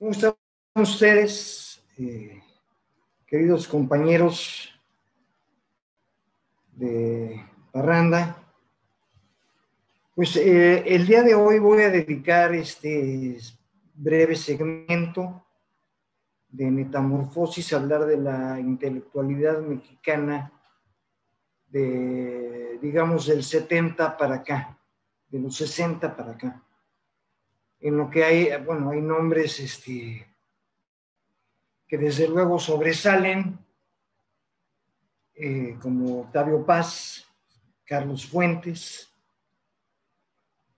¿Cómo están ustedes, eh, queridos compañeros de Parranda? Pues eh, el día de hoy voy a dedicar este breve segmento de metamorfosis a hablar de la intelectualidad mexicana de, digamos, del 70 para acá, de los 60 para acá en lo que hay, bueno, hay nombres este, que desde luego sobresalen, eh, como Octavio Paz, Carlos Fuentes,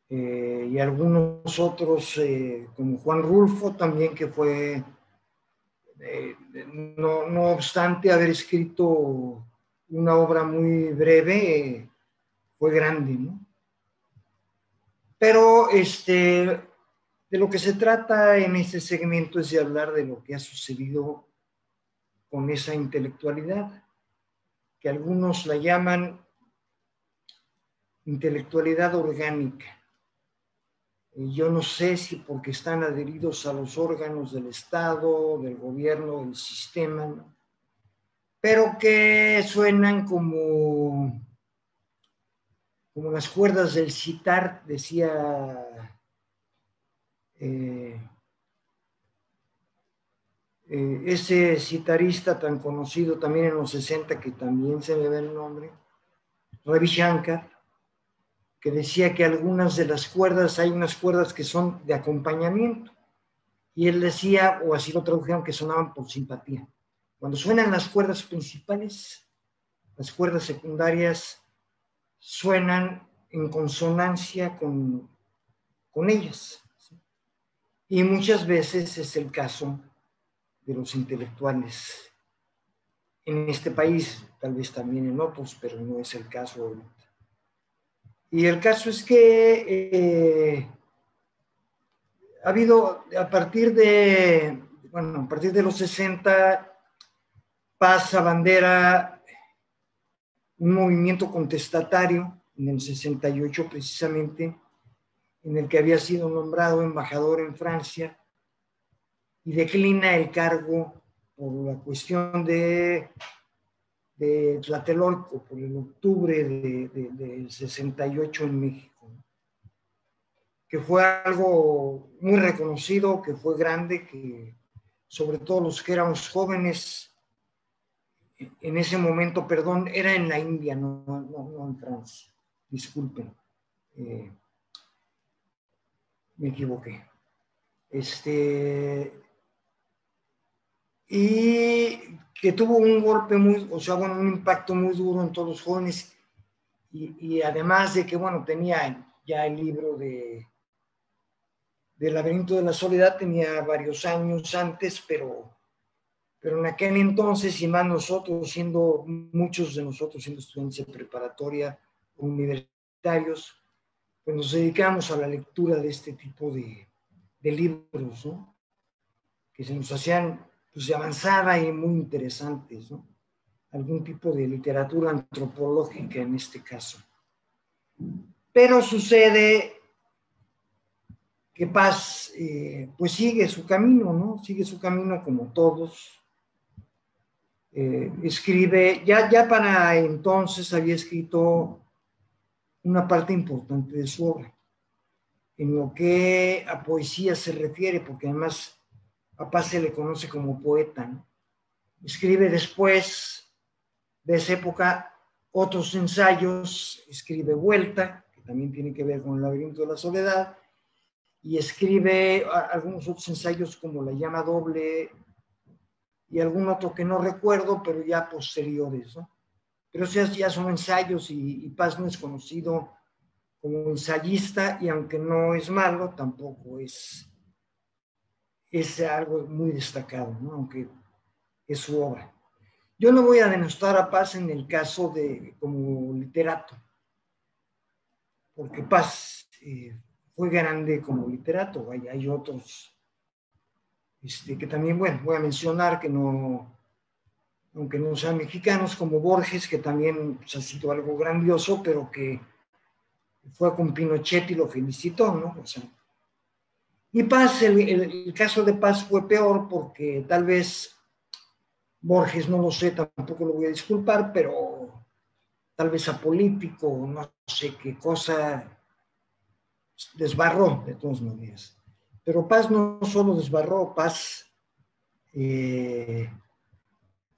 eh, y algunos otros, eh, como Juan Rulfo, también que fue, no, no, obstante haber escrito una obra muy breve, fue grande, ¿no? Pero este, de lo que se trata en este segmento es de hablar de lo que ha sucedido con esa intelectualidad, que algunos la llaman intelectualidad orgánica. Yo no sé si porque están adheridos a los órganos del Estado, del gobierno, del sistema, pero que suenan como, como las cuerdas del citar, decía eh, eh, ese citarista tan conocido también en los 60, que también se me ve el nombre, Ravi Shankar, que decía que algunas de las cuerdas, hay unas cuerdas que son de acompañamiento, y él decía, o así lo tradujeron, que sonaban por simpatía. Cuando suenan las cuerdas principales, las cuerdas secundarias suenan en consonancia con, con ellas. Y muchas veces es el caso de los intelectuales en este país, tal vez también en otros, pero no es el caso ahorita. Y el caso es que eh, ha habido, a partir de, bueno, a partir de los 60, pasa bandera un movimiento contestatario, en el 68 precisamente, en el que había sido nombrado embajador en Francia y declina el cargo por la cuestión de, de Tlatelolco, por el octubre del de, 68 en México, que fue algo muy reconocido, que fue grande, que sobre todo los que éramos jóvenes en ese momento, perdón, era en la India, no, no, en Francia, disculpen. Eh, me equivoqué. Este, y que tuvo un golpe muy, o sea, bueno, un impacto muy duro en todos los jóvenes. Y, además de que, bueno, tenía ya el libro de del laberinto de la soledad, tenía varios años antes, pero, pero en aquel entonces, y más nosotros, siendo muchos de nosotros siendo estudiantes de preparatoria, universitarios, pues nos dedicamos a la lectura de este tipo de, libros, ¿no? Que se nos hacían pues, de avanzada y muy interesantes, ¿no? Algún tipo de literatura antropológica en este caso. Pero sucede que Paz, eh, pues sigue su camino, ¿no? Sigue su camino como todos. Eh, escribe, ya, ya para entonces había escrito una parte importante de su obra. En lo que a poesía se refiere, porque además a Paz se le conoce como poeta. Escribe después de esa época otros ensayos, escribe Vuelta, que también tiene que ver con el laberinto de la soledad, y escribe algunos otros ensayos como La llama doble y algún otro que no recuerdo, pero ya posteriores, ¿no? Pero ya son ensayos y, Paz no es conocido como ensayista y aunque no es malo, tampoco es, es algo muy destacado, ¿no? aunque es su obra. Yo no voy a denostar a Paz en el caso de como literato, porque Paz eh, fue grande como literato, hay, hay otros este, que también, bueno, voy a mencionar que no, aunque no sean mexicanos, como Borges, que también pues, ha sido algo grandioso, pero que fue con Pinochet y lo felicitó, ¿no? O sea, Y Paz, el, caso de Paz fue peor porque tal vez Borges, no lo sé, tampoco lo voy a disculpar, pero tal vez a político, no sé qué cosa, desbarró de todas maneras. Pero Paz no solo desbarró, Paz eh,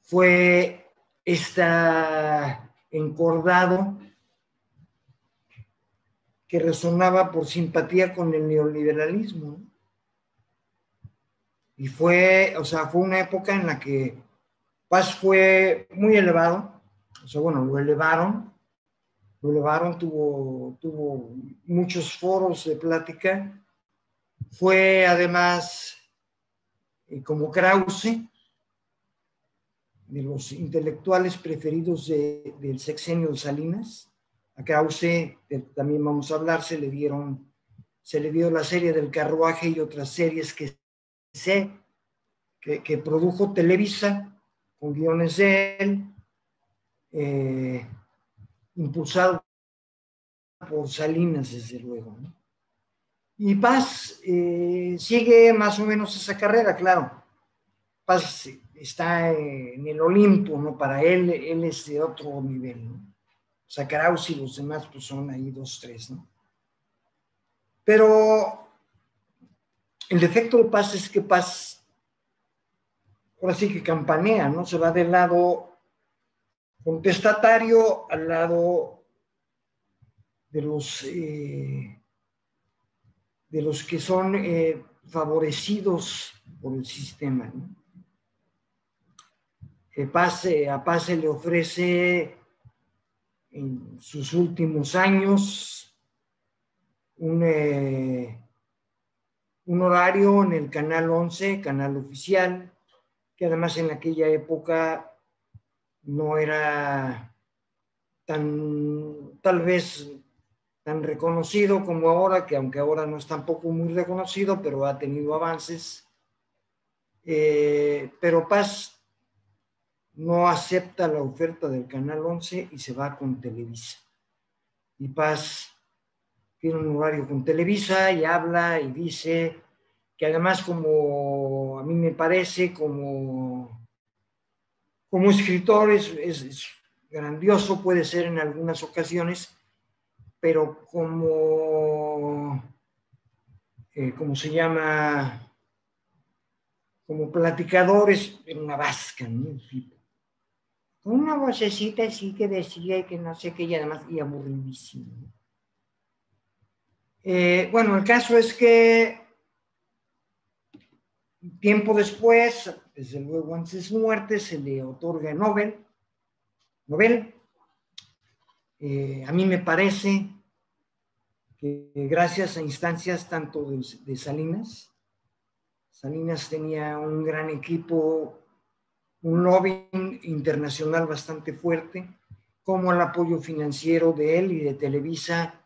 fue está encordado que resonaba por simpatía con el neoliberalismo. Y fue, o sea, fue una época en la que Paz fue muy elevado, o sea, bueno, lo elevaron, lo elevaron, tuvo, tuvo muchos foros de plática, fue además eh, como Krause, de los intelectuales preferidos del sexenio de Salinas, a Krause, también vamos a hablar, se le dieron, se le dio la serie del carruaje y otras series que sé que, produjo Televisa con guiones de él, eh, impulsado por Salinas, desde luego. Y Paz eh, sigue más o menos esa carrera, claro. Paz está en el Olimpo, ¿no? Para él, él es de otro nivel, ¿no? Sacaraus y los demás pues son ahí dos, tres, ¿no? Pero el defecto de Paz es que Paz, ahora sí que campanea, ¿no? Se va del lado contestatario al lado de los, eh, de los que son eh, favorecidos por el sistema, ¿no? Paz, a Paz se le ofrece en sus últimos años un, eh, un horario en el canal 11, canal oficial, que además en aquella época no era tan, tal vez tan reconocido como ahora, que aunque ahora no es tampoco muy reconocido, pero ha tenido avances. Eh, pero Paz no acepta la oferta del Canal 11 y se va con Televisa. Y Paz tiene un horario con Televisa y habla y dice que además como a mí me parece como, como escritor es, grandioso, puede ser en algunas ocasiones, pero como, eh, como se llama, como platicador es una vasca, ¿no? Una vocecita así que decía y que no sé qué, y además, y aburridísimo. Eh, bueno, el caso es que tiempo después, desde luego antes de su muerte, se le otorga el Nobel. Nobel. Eh, a mí me parece que gracias a instancias tanto de Salinas, Salinas tenía un gran equipo un lobby internacional bastante fuerte, como el apoyo financiero de él y de Televisa,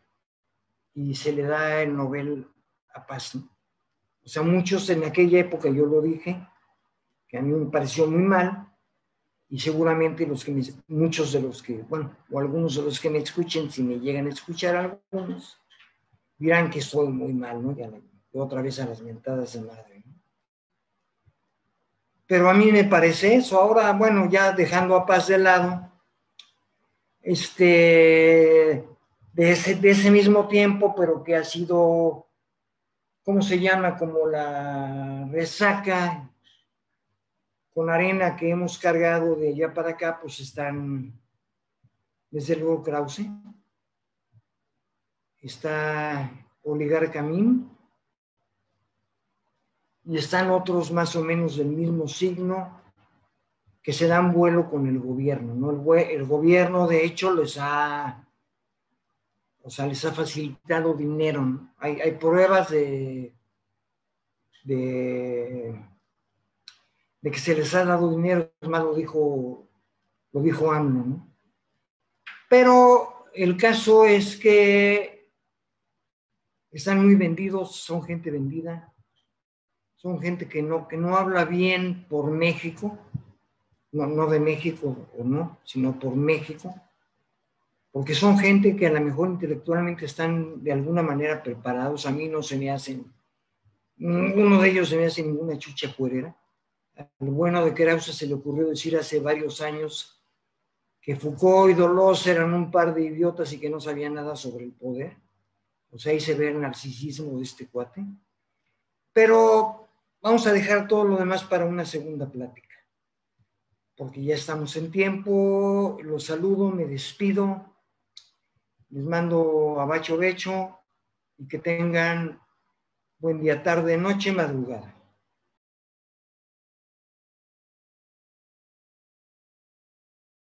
y se le da el Nobel a Paz. O sea, muchos en aquella época, yo lo dije, que a mí me pareció muy mal, y seguramente los que muchos de los que, bueno, o algunos de los que me escuchen, si me llegan a escuchar algunos, dirán que estoy muy mal, ¿no? Ya otra vez a las mentadas de madre pero a mí me parece eso. Ahora, bueno, ya dejando a paz de lado, este, de ese, de ese mismo tiempo, pero que ha sido, ¿cómo se llama? Como la resaca con arena que hemos cargado de allá para acá, pues están, desde luego, Krause, está Oligar Camín, y están otros más o menos del mismo signo que se dan vuelo con el gobierno, ¿no? El, gobierno, de hecho, les ha, o sea, les ha facilitado dinero. Hay, hay, pruebas de, de, que se les ha dado dinero, más lo dijo, lo dijo AMLO. Pero el caso es que están muy vendidos, son gente vendida, son gente que no, que no habla bien por México, no, no de México o no, sino por México, porque son gente que a lo mejor intelectualmente están de alguna manera preparados, a mí no se me hacen Ninguno de ellos se me hace ninguna chucha puerera. Lo bueno de Krause se le ocurrió decir hace varios años que Foucault y Dolores eran un par de idiotas y que no sabían nada sobre el poder. O sea, ahí se ve el narcisismo de este cuate. Pero vamos a dejar todo lo demás para una segunda plática. Porque ya estamos en tiempo. Los saludo, me despido. Les mando a Bacho Becho y que tengan buen día, tarde, noche, madrugada.